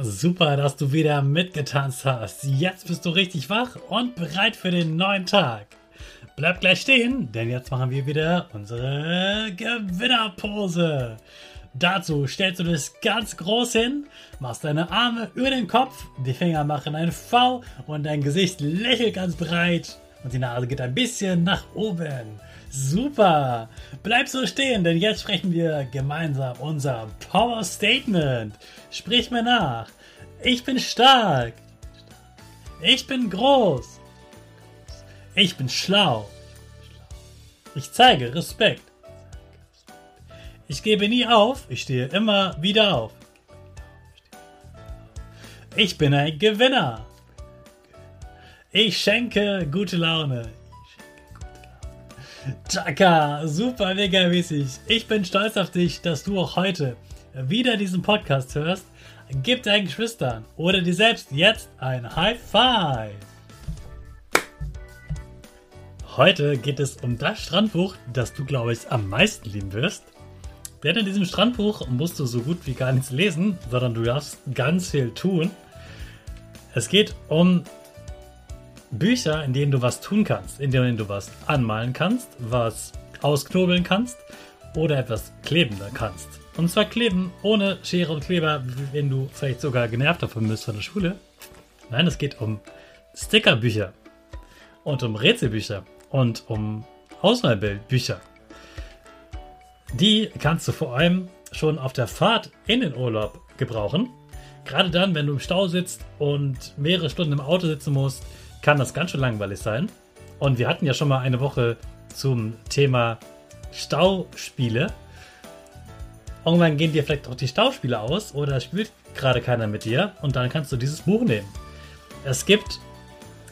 Super, dass du wieder mitgetanzt hast. Jetzt bist du richtig wach und bereit für den neuen Tag. Bleib gleich stehen, denn jetzt machen wir wieder unsere Gewinnerpose. Dazu stellst du dich ganz groß hin, machst deine Arme über den Kopf, die Finger machen ein V und dein Gesicht lächelt ganz breit und die Nase geht ein bisschen nach oben. Super! Bleib so stehen, denn jetzt sprechen wir gemeinsam unser Power Statement. Sprich mir nach. Ich bin stark. Ich bin groß. Ich bin schlau. Ich zeige Respekt. Ich gebe nie auf, ich stehe immer wieder auf. Ich bin ein Gewinner. Ich schenke gute Laune. Chaka, super mega mäßig. Ich bin stolz auf dich, dass du auch heute wieder diesen Podcast hörst. Gib deinen Geschwistern oder dir selbst jetzt ein High Five. Heute geht es um das Strandbuch, das du, glaube ich, am meisten lieben wirst. Denn in diesem Strandbuch musst du so gut wie gar nichts lesen, sondern du darfst ganz viel tun. Es geht um Bücher, in denen du was tun kannst, in denen du was anmalen kannst, was ausknobeln kannst oder etwas kleben kannst. Und zwar kleben ohne Schere und Kleber, wenn du vielleicht sogar genervt davon bist von der Schule. Nein, es geht um Stickerbücher und um Rätselbücher und um Ausmalbildbücher. Die kannst du vor allem schon auf der Fahrt in den Urlaub gebrauchen. Gerade dann, wenn du im Stau sitzt und mehrere Stunden im Auto sitzen musst, kann das ganz schön langweilig sein. Und wir hatten ja schon mal eine Woche zum Thema Stauspiele. Irgendwann gehen dir vielleicht auch die Stauspiele aus oder spielt gerade keiner mit dir und dann kannst du dieses Buch nehmen. Es gibt,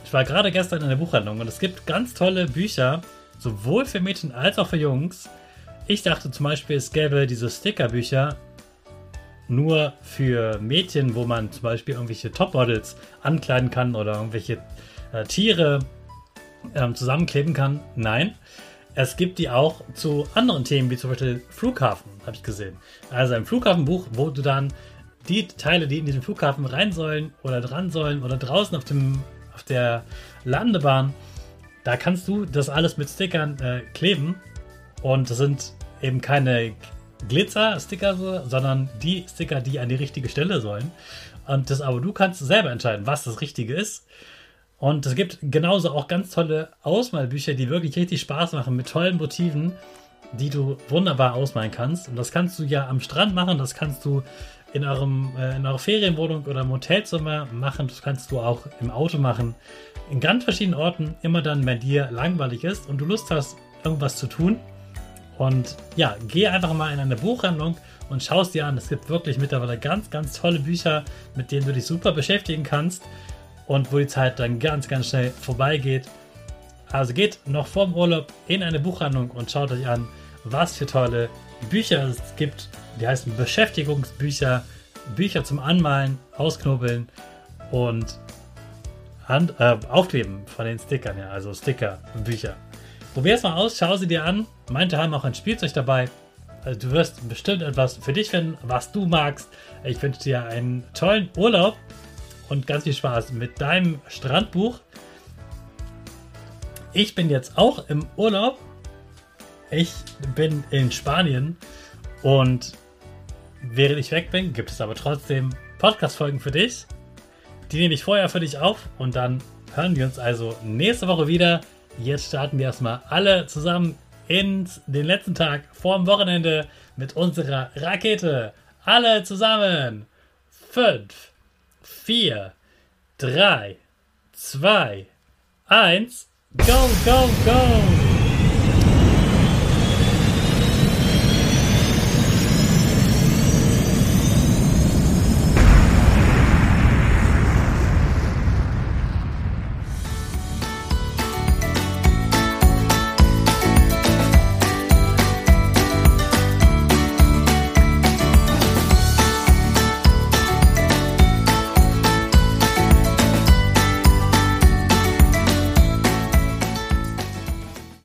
ich war gerade gestern in der Buchhandlung und es gibt ganz tolle Bücher, sowohl für Mädchen als auch für Jungs. Ich dachte zum Beispiel, es gäbe diese Stickerbücher nur für Mädchen, wo man zum Beispiel irgendwelche Topmodels ankleiden kann oder irgendwelche äh, Tiere ähm, zusammenkleben kann. Nein, es gibt die auch zu anderen Themen, wie zum Beispiel Flughafen, habe ich gesehen. Also ein Flughafenbuch, wo du dann die Teile, die in diesen Flughafen rein sollen oder dran sollen oder draußen auf, dem, auf der Landebahn, da kannst du das alles mit Stickern äh, kleben. Und das sind eben keine Glitzer-Sticker, sondern die Sticker, die an die richtige Stelle sollen. Und das aber du kannst selber entscheiden, was das Richtige ist. Und es gibt genauso auch ganz tolle Ausmalbücher, die wirklich richtig Spaß machen mit tollen Motiven, die du wunderbar ausmalen kannst. Und das kannst du ja am Strand machen, das kannst du in, eurem, äh, in eurer Ferienwohnung oder im Hotelzimmer machen, das kannst du auch im Auto machen. In ganz verschiedenen Orten, immer dann, wenn dir langweilig ist und du Lust hast, irgendwas zu tun. Und ja, geh einfach mal in eine Buchhandlung und schau es dir an. Es gibt wirklich mittlerweile ganz, ganz tolle Bücher, mit denen du dich super beschäftigen kannst und wo die Zeit dann ganz, ganz schnell vorbeigeht. Also geht noch vorm Urlaub in eine Buchhandlung und schaut euch an, was für tolle Bücher es gibt. Die heißen Beschäftigungsbücher, Bücher zum Anmalen, Ausknobeln und Hand, äh, Aufkleben von den Stickern, ja, also Sticker, Bücher. Probier es mal aus, schau sie dir an. Meinte haben auch ein Spielzeug dabei. Also du wirst bestimmt etwas für dich finden, was du magst. Ich wünsche dir einen tollen Urlaub und ganz viel Spaß mit deinem Strandbuch. Ich bin jetzt auch im Urlaub. Ich bin in Spanien und während ich weg bin, gibt es aber trotzdem Podcast-Folgen für dich. Die nehme ich vorher für dich auf und dann hören wir uns also nächste Woche wieder. Jetzt starten wir erstmal alle zusammen in den letzten Tag vorm Wochenende mit unserer Rakete. Alle zusammen. 5, 4, 3, 2, 1. Go, go, go!